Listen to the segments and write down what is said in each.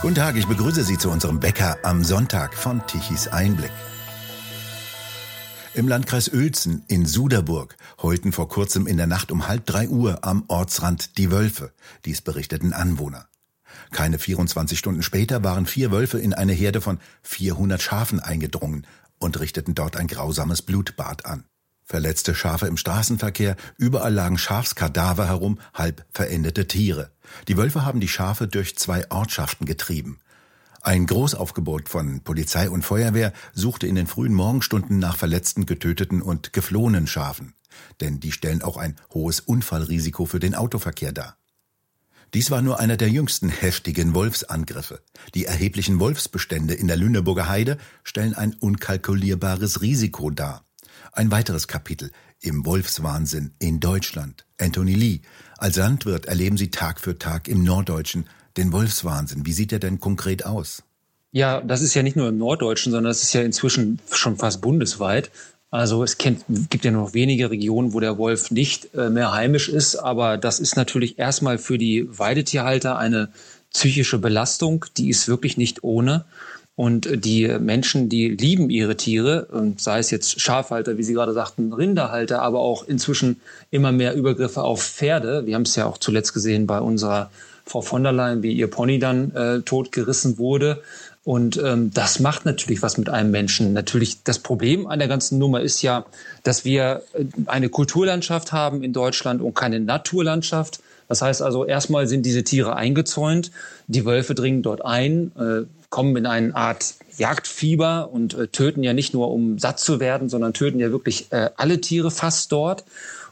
Guten Tag, ich begrüße Sie zu unserem Bäcker am Sonntag von Tichys Einblick. Im Landkreis Uelzen in Suderburg heulten vor kurzem in der Nacht um halb drei Uhr am Ortsrand die Wölfe. Dies berichteten Anwohner. Keine 24 Stunden später waren vier Wölfe in eine Herde von 400 Schafen eingedrungen und richteten dort ein grausames Blutbad an. Verletzte Schafe im Straßenverkehr, überall lagen Schafskadaver herum, halb verendete Tiere. Die Wölfe haben die Schafe durch zwei Ortschaften getrieben. Ein Großaufgebot von Polizei und Feuerwehr suchte in den frühen Morgenstunden nach verletzten, getöteten und geflohenen Schafen. Denn die stellen auch ein hohes Unfallrisiko für den Autoverkehr dar. Dies war nur einer der jüngsten heftigen Wolfsangriffe. Die erheblichen Wolfsbestände in der Lüneburger Heide stellen ein unkalkulierbares Risiko dar. Ein weiteres Kapitel im Wolfswahnsinn in Deutschland. Anthony Lee. Als Landwirt erleben Sie Tag für Tag im Norddeutschen den Wolfswahnsinn. Wie sieht er denn konkret aus? Ja, das ist ja nicht nur im Norddeutschen, sondern das ist ja inzwischen schon fast bundesweit. Also es kennt, gibt ja noch wenige Regionen, wo der Wolf nicht äh, mehr heimisch ist, aber das ist natürlich erstmal für die Weidetierhalter eine psychische Belastung, die ist wirklich nicht ohne. Und die Menschen, die lieben ihre Tiere, sei es jetzt Schafhalter, wie Sie gerade sagten, Rinderhalter, aber auch inzwischen immer mehr Übergriffe auf Pferde. Wir haben es ja auch zuletzt gesehen bei unserer Frau von der Leyen, wie ihr Pony dann äh, totgerissen wurde. Und ähm, das macht natürlich was mit einem Menschen. Natürlich, das Problem an der ganzen Nummer ist ja, dass wir äh, eine Kulturlandschaft haben in Deutschland und keine Naturlandschaft. Das heißt also, erstmal sind diese Tiere eingezäunt, die Wölfe dringen dort ein, äh, kommen in eine Art Jagdfieber und äh, töten ja nicht nur, um satt zu werden, sondern töten ja wirklich äh, alle Tiere fast dort.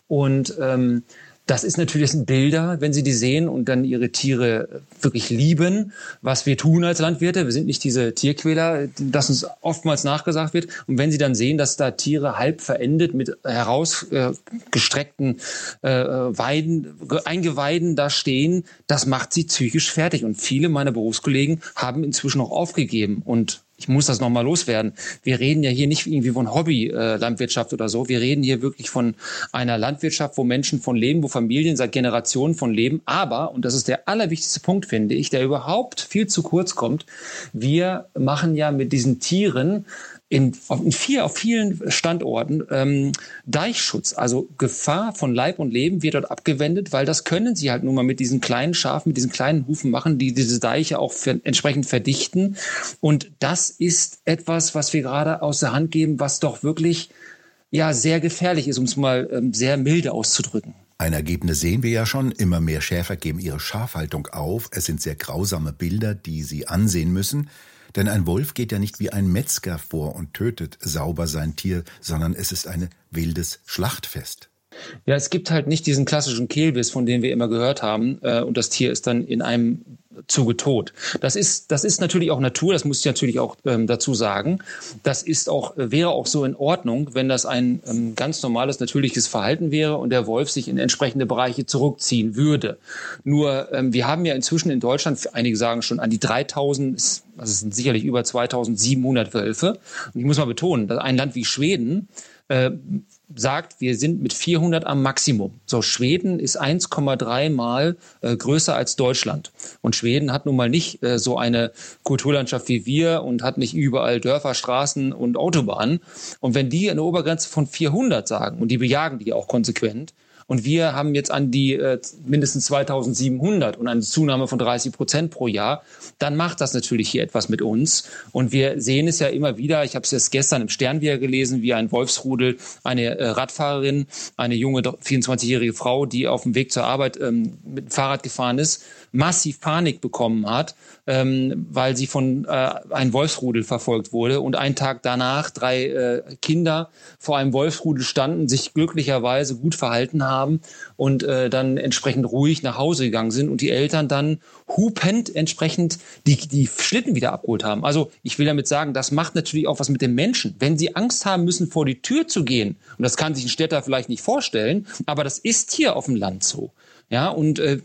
Und ähm, das ist natürlich das sind Bilder, wenn Sie die sehen und dann Ihre Tiere wirklich lieben, was wir tun als Landwirte. Wir sind nicht diese Tierquäler, das uns oftmals nachgesagt wird. Und wenn Sie dann sehen, dass da Tiere halb verendet mit herausgestreckten äh, Weiden, Eingeweiden da stehen, das macht sie psychisch fertig. Und viele meiner Berufskollegen haben inzwischen auch aufgegeben und ich muss das nochmal loswerden. Wir reden ja hier nicht irgendwie von Hobby-Landwirtschaft oder so. Wir reden hier wirklich von einer Landwirtschaft, wo Menschen von leben, wo Familien seit Generationen von leben. Aber, und das ist der allerwichtigste Punkt, finde ich, der überhaupt viel zu kurz kommt, wir machen ja mit diesen Tieren in, in vier, auf vielen Standorten ähm, Deichschutz, also Gefahr von Leib und Leben wird dort abgewendet, weil das können sie halt nun mal mit diesen kleinen Schafen, mit diesen kleinen Hufen machen, die diese Deiche auch für, entsprechend verdichten. Und das ist etwas, was wir gerade aus der Hand geben, was doch wirklich ja sehr gefährlich ist, um es mal ähm, sehr milde auszudrücken. Ein Ergebnis sehen wir ja schon. Immer mehr Schäfer geben ihre Schafhaltung auf. Es sind sehr grausame Bilder, die sie ansehen müssen. Denn ein Wolf geht ja nicht wie ein Metzger vor und tötet sauber sein Tier, sondern es ist ein wildes Schlachtfest. Ja, es gibt halt nicht diesen klassischen Kehlbiss, von dem wir immer gehört haben, äh, und das Tier ist dann in einem Zuge tot. Das ist, das ist natürlich auch Natur, das muss ich natürlich auch ähm, dazu sagen. Das ist auch, wäre auch so in Ordnung, wenn das ein ähm, ganz normales, natürliches Verhalten wäre und der Wolf sich in entsprechende Bereiche zurückziehen würde. Nur, ähm, wir haben ja inzwischen in Deutschland, einige sagen schon an die 3000, also es sind sicherlich über 2700 Wölfe. Und ich muss mal betonen, dass ein Land wie Schweden äh, sagt, wir sind mit 400 am Maximum. So, Schweden ist 1,3 Mal äh, größer als Deutschland. Und Schweden hat nun mal nicht äh, so eine Kulturlandschaft wie wir und hat nicht überall Dörfer, Straßen und Autobahnen. Und wenn die eine Obergrenze von 400 sagen, und die bejagen die auch konsequent, und wir haben jetzt an die äh, mindestens 2700 und eine Zunahme von 30 Prozent pro Jahr. Dann macht das natürlich hier etwas mit uns. Und wir sehen es ja immer wieder. Ich habe es jetzt gestern im Stern wieder gelesen, wie ein Wolfsrudel eine äh, Radfahrerin, eine junge 24-jährige Frau, die auf dem Weg zur Arbeit ähm, mit dem Fahrrad gefahren ist, massiv Panik bekommen hat, ähm, weil sie von äh, einem Wolfsrudel verfolgt wurde und einen Tag danach drei äh, Kinder vor einem Wolfsrudel standen, sich glücklicherweise gut verhalten haben und äh, dann entsprechend ruhig nach Hause gegangen sind und die Eltern dann hupend entsprechend die, die Schlitten wieder abgeholt haben. Also ich will damit sagen, das macht natürlich auch was mit den Menschen. Wenn sie Angst haben müssen, vor die Tür zu gehen, und das kann sich ein Städter vielleicht nicht vorstellen, aber das ist hier auf dem Land so. Ja, und äh,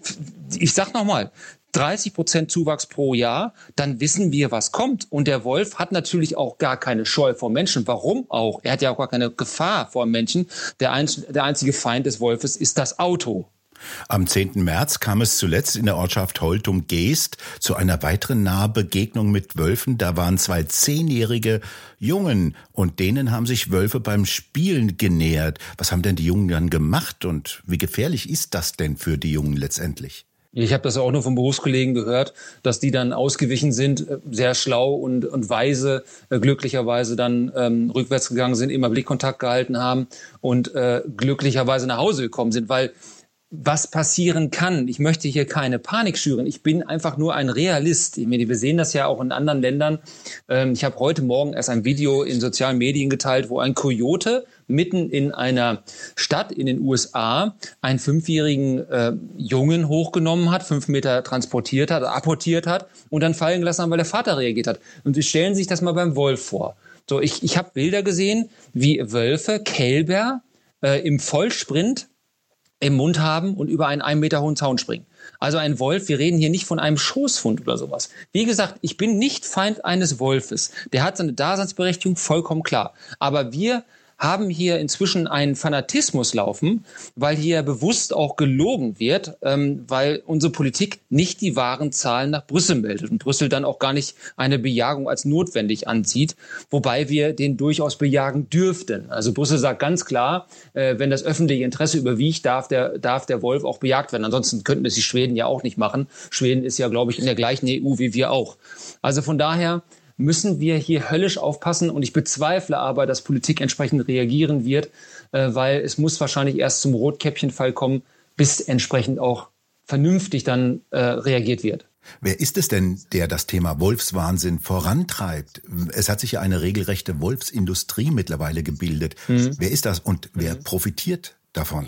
ich sag nochmal, 30 Prozent Zuwachs pro Jahr, dann wissen wir, was kommt. Und der Wolf hat natürlich auch gar keine Scheu vor Menschen. Warum auch? Er hat ja auch gar keine Gefahr vor Menschen. Der, ein, der einzige Feind des Wolfes ist das Auto. Am 10. März kam es zuletzt in der Ortschaft Holtum-Geest zu einer weiteren Nahbegegnung mit Wölfen. Da waren zwei zehnjährige Jungen und denen haben sich Wölfe beim Spielen genähert. Was haben denn die Jungen dann gemacht und wie gefährlich ist das denn für die Jungen letztendlich? Ich habe das auch nur von Berufskollegen gehört, dass die dann ausgewichen sind, äh, sehr schlau und, und weise, äh, glücklicherweise dann ähm, rückwärts gegangen sind, immer Blickkontakt gehalten haben und äh, glücklicherweise nach Hause gekommen sind, weil was passieren kann. Ich möchte hier keine Panik schüren. Ich bin einfach nur ein Realist. Wir sehen das ja auch in anderen Ländern. Ähm, ich habe heute Morgen erst ein Video in sozialen Medien geteilt, wo ein Kojote mitten in einer Stadt in den USA einen fünfjährigen äh, Jungen hochgenommen hat, fünf Meter transportiert hat, apportiert hat und dann fallen gelassen hat, weil der Vater reagiert hat. Und Sie stellen sich das mal beim Wolf vor. So, ich, ich habe Bilder gesehen, wie Wölfe, Kälber äh, im Vollsprint im Mund haben und über einen einen Meter hohen Zaun springen. Also ein Wolf, wir reden hier nicht von einem Schoßfund oder sowas. Wie gesagt, ich bin nicht Feind eines Wolfes. Der hat seine Daseinsberechtigung vollkommen klar. Aber wir haben hier inzwischen einen Fanatismus laufen, weil hier bewusst auch gelogen wird, ähm, weil unsere Politik nicht die wahren Zahlen nach Brüssel meldet und Brüssel dann auch gar nicht eine Bejagung als notwendig ansieht, wobei wir den durchaus bejagen dürften. Also Brüssel sagt ganz klar, äh, wenn das öffentliche Interesse überwiegt, darf der, darf der Wolf auch bejagt werden. Ansonsten könnten es die Schweden ja auch nicht machen. Schweden ist ja, glaube ich, in der gleichen EU wie wir auch. Also von daher müssen wir hier höllisch aufpassen. Und ich bezweifle aber, dass Politik entsprechend reagieren wird, äh, weil es muss wahrscheinlich erst zum Rotkäppchenfall kommen, bis entsprechend auch vernünftig dann äh, reagiert wird. Wer ist es denn, der das Thema Wolfswahnsinn vorantreibt? Es hat sich ja eine regelrechte Wolfsindustrie mittlerweile gebildet. Mhm. Wer ist das und wer mhm. profitiert davon?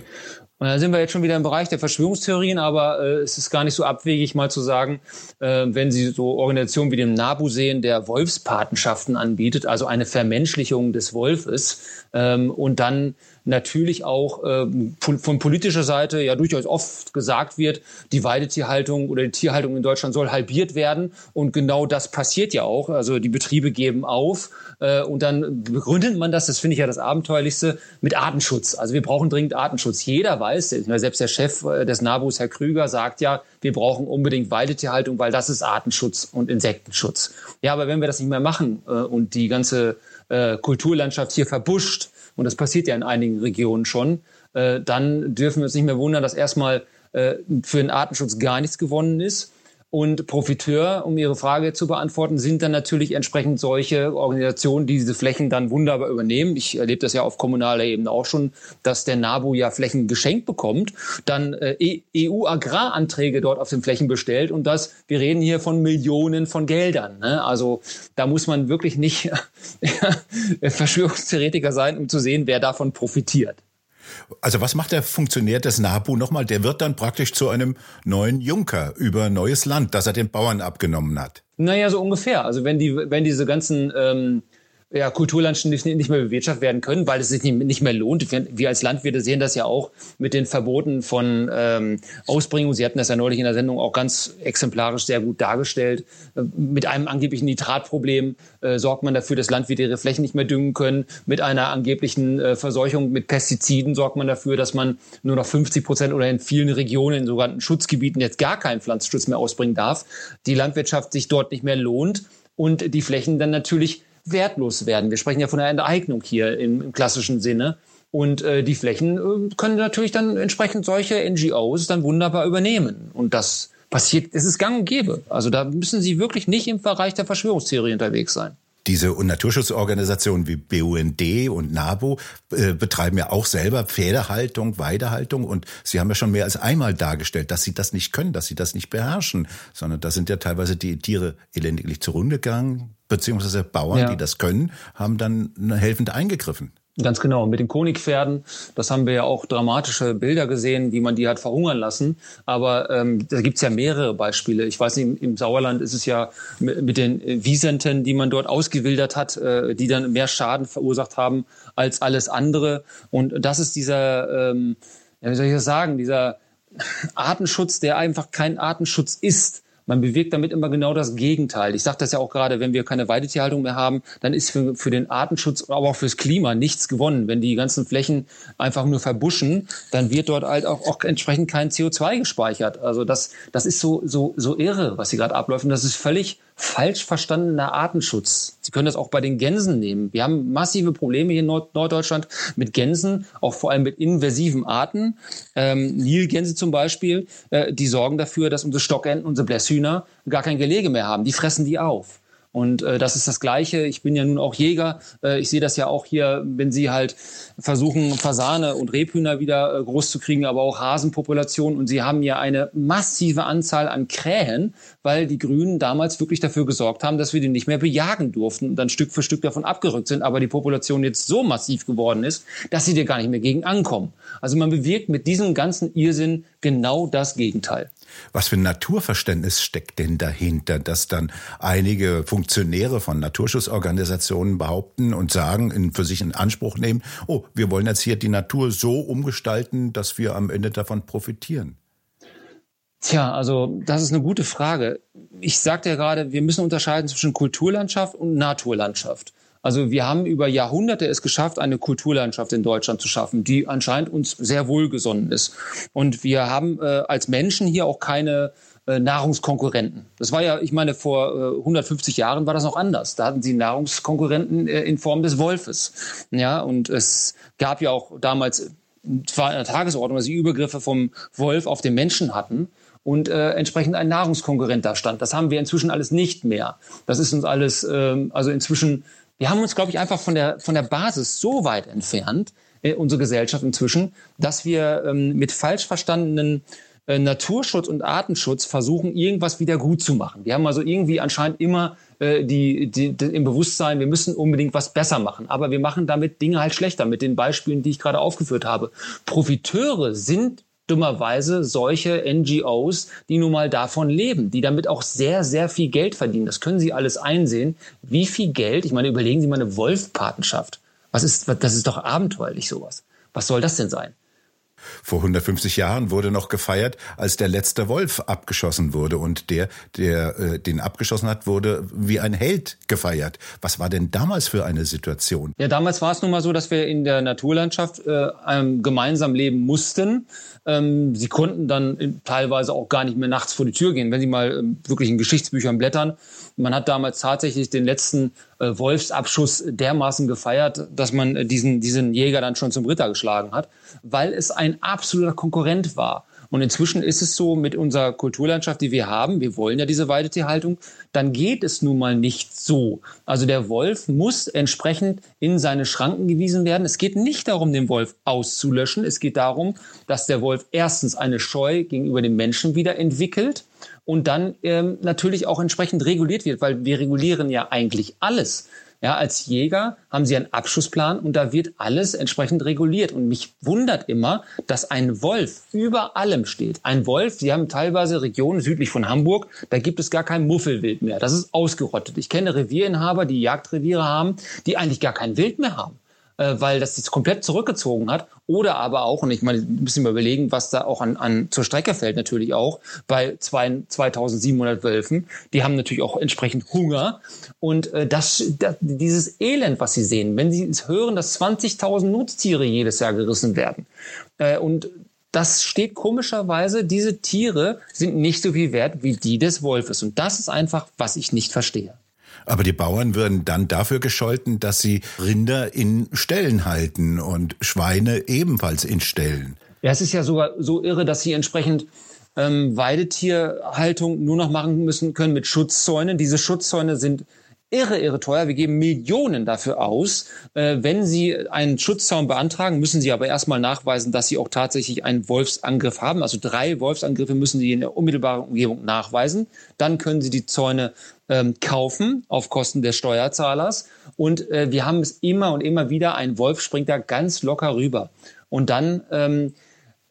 Und da sind wir jetzt schon wieder im Bereich der Verschwörungstheorien, aber äh, es ist gar nicht so abwegig, mal zu sagen, äh, wenn Sie so Organisationen wie den NABU sehen, der Wolfspatenschaften anbietet, also eine Vermenschlichung des Wolfes, ähm, und dann natürlich auch ähm, von politischer Seite ja durchaus oft gesagt wird, die Weidetierhaltung oder die Tierhaltung in Deutschland soll halbiert werden. Und genau das passiert ja auch. Also die Betriebe geben auf äh, und dann begründet man das, das finde ich ja das Abenteuerlichste, mit Artenschutz. Also wir brauchen dringend Artenschutz. Jeder weiß, selbst der Chef äh, des NABUs, Herr Krüger, sagt ja, wir brauchen unbedingt Weidetierhaltung, weil das ist Artenschutz und Insektenschutz. Ja, aber wenn wir das nicht mehr machen äh, und die ganze äh, Kulturlandschaft hier verbuscht, und das passiert ja in einigen Regionen schon, äh, dann dürfen wir uns nicht mehr wundern, dass erstmal äh, für den Artenschutz gar nichts gewonnen ist. Und Profiteur, um Ihre Frage zu beantworten, sind dann natürlich entsprechend solche Organisationen, die diese Flächen dann wunderbar übernehmen. Ich erlebe das ja auf kommunaler Ebene auch schon, dass der NABU ja Flächen geschenkt bekommt, dann äh, EU-Agraranträge dort auf den Flächen bestellt und das, wir reden hier von Millionen von Geldern. Ne? Also da muss man wirklich nicht Verschwörungstheoretiker sein, um zu sehen, wer davon profitiert. Also was macht der Funktionär des NABU nochmal? Der wird dann praktisch zu einem neuen Junker über neues Land, das er den Bauern abgenommen hat. Naja, so ungefähr. Also wenn die, wenn diese ganzen ähm, ja, Kulturlandschaften nicht, mehr bewirtschaftet werden können, weil es sich nicht, mehr lohnt. Wir als Landwirte sehen das ja auch mit den Verboten von ähm, Ausbringung. Sie hatten das ja neulich in der Sendung auch ganz exemplarisch sehr gut dargestellt. Mit einem angeblichen Nitratproblem äh, sorgt man dafür, dass Landwirte ihre Flächen nicht mehr düngen können. Mit einer angeblichen äh, Verseuchung mit Pestiziden sorgt man dafür, dass man nur noch 50 Prozent oder in vielen Regionen, in sogenannten Schutzgebieten jetzt gar keinen Pflanzenschutz mehr ausbringen darf. Die Landwirtschaft sich dort nicht mehr lohnt und die Flächen dann natürlich wertlos werden. Wir sprechen ja von einer Enteignung hier im, im klassischen Sinne. Und äh, die Flächen äh, können natürlich dann entsprechend solche NGOs dann wunderbar übernehmen. Und das passiert, es ist gang und gäbe. Also da müssen Sie wirklich nicht im Bereich der Verschwörungstheorie unterwegs sein. Diese Naturschutzorganisationen wie BUND und NABU äh, betreiben ja auch selber Pferdehaltung, Weidehaltung und Sie haben ja schon mehr als einmal dargestellt, dass Sie das nicht können, dass Sie das nicht beherrschen, sondern da sind ja teilweise die Tiere elendiglich zugrunde gegangen, beziehungsweise Bauern, ja. die das können, haben dann helfend eingegriffen. Ganz genau. Mit den Konigpferden, das haben wir ja auch dramatische Bilder gesehen, wie man die hat verhungern lassen. Aber ähm, da gibt's ja mehrere Beispiele. Ich weiß nicht, im, Sauerland ist es ja mit, den Wiesenten, die man dort ausgewildert hat, äh, die dann mehr Schaden verursacht haben als alles andere. Und das ist dieser, ähm, ja, wie soll ich das sagen, dieser Artenschutz, der einfach kein Artenschutz ist Man bewirkt damit immer genau das Gegenteil. Ich sage das ja auch gerade, wenn wir keine Weidetierhaltung mehr haben, dann ist für, für den Artenschutz, aber auch fürs Klima nichts gewonnen. Wenn die ganzen Flächen einfach nur verbuschen, dann wird dort halt auch, auch entsprechend kein CO2 gespeichert. Also das, das ist so, so, so irre, was hier gerade abläuft. Und das ist völlig falsch verstandener Artenschutz. Sie können das auch bei den Gänsen nehmen. Wir haben massive Probleme hier in Nord Norddeutschland mit Gänsen, auch vor allem mit invasiven Arten. Ähm, Nilgänse zum Beispiel, äh, die sorgen dafür, dass unsere Stockenten, unsere Blässhühner gar kein Gelege mehr haben. Die fressen die auf. Und äh, das ist das Gleiche. Ich bin ja nun auch Jäger. Äh, ich sehe das ja auch hier, wenn Sie halt versuchen, Fasane und Rebhühner wieder äh, groß zu kriegen, aber auch Hasenpopulationen. Und Sie haben ja eine massive Anzahl an Krähen, weil die Grünen damals wirklich dafür gesorgt haben, dass wir die nicht mehr bejagen durften und dann Stück für Stück davon abgerückt sind. Aber die Population jetzt so massiv geworden ist, dass sie dir gar nicht mehr gegen ankommen. Also man bewirkt mit diesem ganzen Irrsinn genau das Gegenteil. Was für ein Naturverständnis steckt denn dahinter, dass dann einige Funktionäre von Naturschutzorganisationen behaupten und sagen, in, für sich in Anspruch nehmen, oh, wir wollen jetzt hier die Natur so umgestalten, dass wir am Ende davon profitieren? Tja, also das ist eine gute Frage. Ich sagte ja gerade, wir müssen unterscheiden zwischen Kulturlandschaft und Naturlandschaft. Also wir haben über Jahrhunderte es geschafft, eine Kulturlandschaft in Deutschland zu schaffen, die anscheinend uns sehr wohlgesonnen ist. Und wir haben äh, als Menschen hier auch keine äh, Nahrungskonkurrenten. Das war ja, ich meine, vor äh, 150 Jahren war das noch anders. Da hatten sie Nahrungskonkurrenten äh, in Form des Wolfes. Ja, und es gab ja auch damals, zwar in der Tagesordnung, dass sie Übergriffe vom Wolf auf den Menschen hatten und äh, entsprechend ein Nahrungskonkurrent da stand. Das haben wir inzwischen alles nicht mehr. Das ist uns alles, ähm, also inzwischen wir haben uns, glaube ich, einfach von der, von der Basis so weit entfernt, äh, unsere Gesellschaft inzwischen, dass wir ähm, mit falsch verstandenen äh, Naturschutz und Artenschutz versuchen, irgendwas wieder gut zu machen. Wir haben also irgendwie anscheinend immer äh, die, die, die, im Bewusstsein, wir müssen unbedingt was besser machen. Aber wir machen damit Dinge halt schlechter, mit den Beispielen, die ich gerade aufgeführt habe. Profiteure sind dummerweise solche NGOs, die nun mal davon leben, die damit auch sehr, sehr viel Geld verdienen. Das können Sie alles einsehen. Wie viel Geld, ich meine, überlegen Sie mal eine Wolfpatenschaft. Was ist, das ist doch abenteuerlich sowas. Was soll das denn sein? Vor 150 Jahren wurde noch gefeiert, als der letzte Wolf abgeschossen wurde und der, der äh, den abgeschossen hat, wurde wie ein Held gefeiert. Was war denn damals für eine Situation? Ja, damals war es nun mal so, dass wir in der Naturlandschaft äh, gemeinsam leben mussten. Ähm, sie konnten dann teilweise auch gar nicht mehr nachts vor die Tür gehen, wenn sie mal ähm, wirklich in Geschichtsbüchern blättern. Man hat damals tatsächlich den letzten äh, Wolfsabschuss dermaßen gefeiert, dass man äh, diesen, diesen Jäger dann schon zum Ritter geschlagen hat, weil es ein absoluter Konkurrent war. Und inzwischen ist es so mit unserer Kulturlandschaft, die wir haben, wir wollen ja diese Weidetierhaltung, dann geht es nun mal nicht so. Also der Wolf muss entsprechend in seine Schranken gewiesen werden. Es geht nicht darum, den Wolf auszulöschen. Es geht darum, dass der Wolf erstens eine Scheu gegenüber dem Menschen wieder entwickelt und dann ähm, natürlich auch entsprechend reguliert wird, weil wir regulieren ja eigentlich alles. Ja, als Jäger haben sie einen Abschussplan und da wird alles entsprechend reguliert. Und mich wundert immer, dass ein Wolf über allem steht. Ein Wolf, sie haben teilweise Regionen südlich von Hamburg, da gibt es gar kein Muffelwild mehr. Das ist ausgerottet. Ich kenne Revierinhaber, die Jagdreviere haben, die eigentlich gar kein Wild mehr haben äh, weil das sich komplett zurückgezogen hat. Oder aber auch, und ich meine, müssen wir überlegen, was da auch an, an zur Strecke fällt natürlich auch, bei zwei, 2700 Wölfen. Die haben natürlich auch entsprechend Hunger. Und äh, das, das, dieses Elend, was sie sehen, wenn sie es hören, dass 20.000 Nutztiere jedes Jahr gerissen werden. Äh, und das steht komischerweise, diese Tiere sind nicht so viel wert wie die des Wolfes. Und das ist einfach, was ich nicht verstehe. Aber die Bauern würden dann dafür gescholten, dass sie Rinder in Ställen halten und Schweine ebenfalls in Ställen. Ja, es ist ja sogar so irre, dass sie entsprechend ähm, Weidetierhaltung nur noch machen müssen können mit Schutzzäunen. Diese Schutzzäune sind irre, irre teuer. Wir geben Millionen dafür aus. Äh, wenn Sie einen Schutzzaun beantragen, müssen Sie aber erstmal nachweisen, dass Sie auch tatsächlich einen Wolfsangriff haben. Also drei Wolfsangriffe müssen Sie in der unmittelbaren Umgebung nachweisen. Dann können Sie die Zäune ähm, kaufen auf Kosten des Steuerzahlers. Und äh, wir haben es immer und immer wieder, ein Wolf springt da ganz locker rüber. Und dann ähm,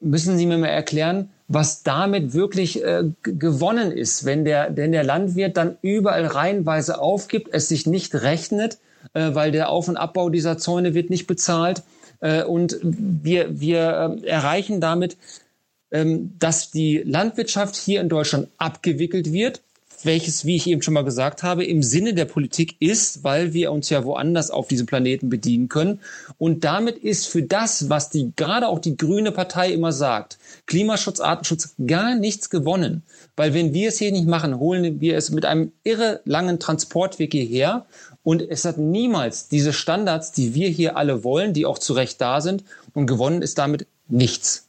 müssen Sie mir mal erklären, was damit wirklich äh, gewonnen ist, wenn der, wenn der Landwirt dann überall reihenweise aufgibt, es sich nicht rechnet, äh, weil der Auf- und Abbau dieser Zäune wird nicht bezahlt. Äh, und wir, wir äh, erreichen damit ähm, dass die Landwirtschaft hier in Deutschland abgewickelt wird welches, wie ich eben schon mal gesagt habe, im Sinne der Politik ist, weil wir uns ja woanders auf diesem Planeten bedienen können. Und damit ist für das, was die, gerade auch die Grüne Partei immer sagt, Klimaschutz, Artenschutz, gar nichts gewonnen. Weil wenn wir es hier nicht machen, holen wir es mit einem irre langen Transportweg hierher. Und es hat niemals diese Standards, die wir hier alle wollen, die auch zu Recht da sind. Und gewonnen ist damit nichts.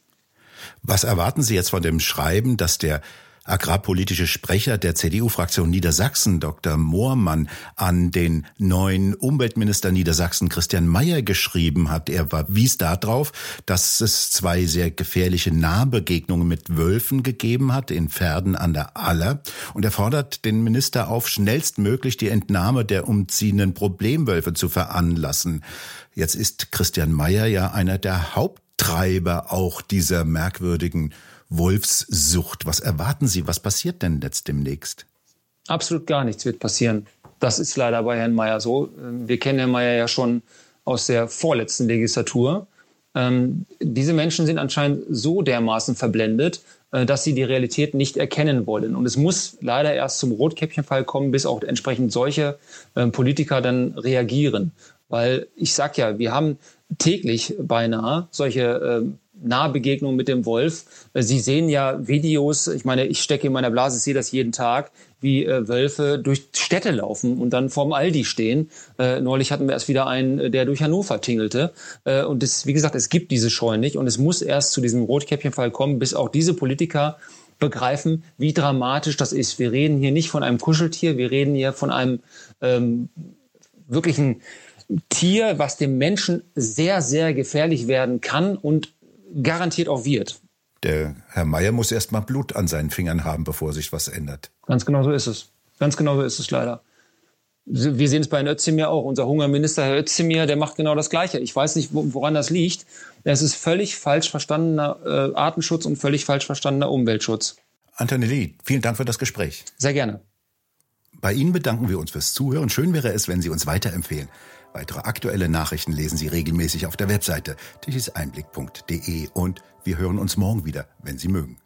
Was erwarten Sie jetzt von dem Schreiben, dass der agrarpolitische Sprecher der CDU-Fraktion Niedersachsen, Dr. Moormann, an den neuen Umweltminister Niedersachsen, Christian Mayer, geschrieben hat. Er wies darauf, dass es zwei sehr gefährliche Nahbegegnungen mit Wölfen gegeben hat in Pferden an der Aller. Und er fordert den Minister auf, schnellstmöglich die Entnahme der umziehenden Problemwölfe zu veranlassen. Jetzt ist Christian Mayer ja einer der Haupttreiber auch dieser merkwürdigen Wolfssucht. Was erwarten Sie? Was passiert denn jetzt demnächst? Absolut gar nichts wird passieren. Das ist leider bei Herrn Mayer so. Wir kennen Herrn Mayer ja schon aus der vorletzten Legislatur. Ähm, diese Menschen sind anscheinend so dermaßen verblendet, äh, dass sie die Realität nicht erkennen wollen. Und es muss leider erst zum Rotkäppchenfall kommen, bis auch entsprechend solche äh, Politiker dann reagieren. Weil ich sag ja, wir haben täglich beinahe solche äh, Nahbegegnung mit dem Wolf. Äh, Sie sehen ja Videos, ich meine, ich stecke in meiner Blase, sehe das jeden Tag, wie äh, Wölfe durch Städte laufen und dann vorm Aldi stehen. Äh, neulich hatten wir erst wieder einen, der durch Hannover tingelte. Äh, und das, wie gesagt, es gibt diese Scheu nicht und es muss erst zu diesem Rotkäppchenfall kommen, bis auch diese Politiker begreifen, wie dramatisch das ist. Wir reden hier nicht von einem Kuscheltier, wir reden hier von einem ähm, wirklichen Tier, was dem Menschen sehr, sehr gefährlich werden kann und garantiert auch wird. Der Herr Meier muss erst mal Blut an seinen Fingern haben, bevor sich was ändert. Ganz genau so ist es. Ganz genau so ist es leider. Wir sehen es bei Herrn Özdemir auch. Unser Hungerminister, Herr Özdemir, der macht genau das Gleiche. Ich weiß nicht, woran das liegt. Es ist völlig falsch verstandener äh, Artenschutz und völlig falsch verstandener Umweltschutz. Antonelli, vielen Dank für das Gespräch. Sehr gerne. Bei Ihnen bedanken wir uns fürs Zuhören. Schön wäre es, wenn Sie uns weiterempfehlen. Weitere aktuelle Nachrichten lesen Sie regelmäßig auf der Webseite tichiseinblick.de und wir hören uns morgen wieder, wenn Sie mögen.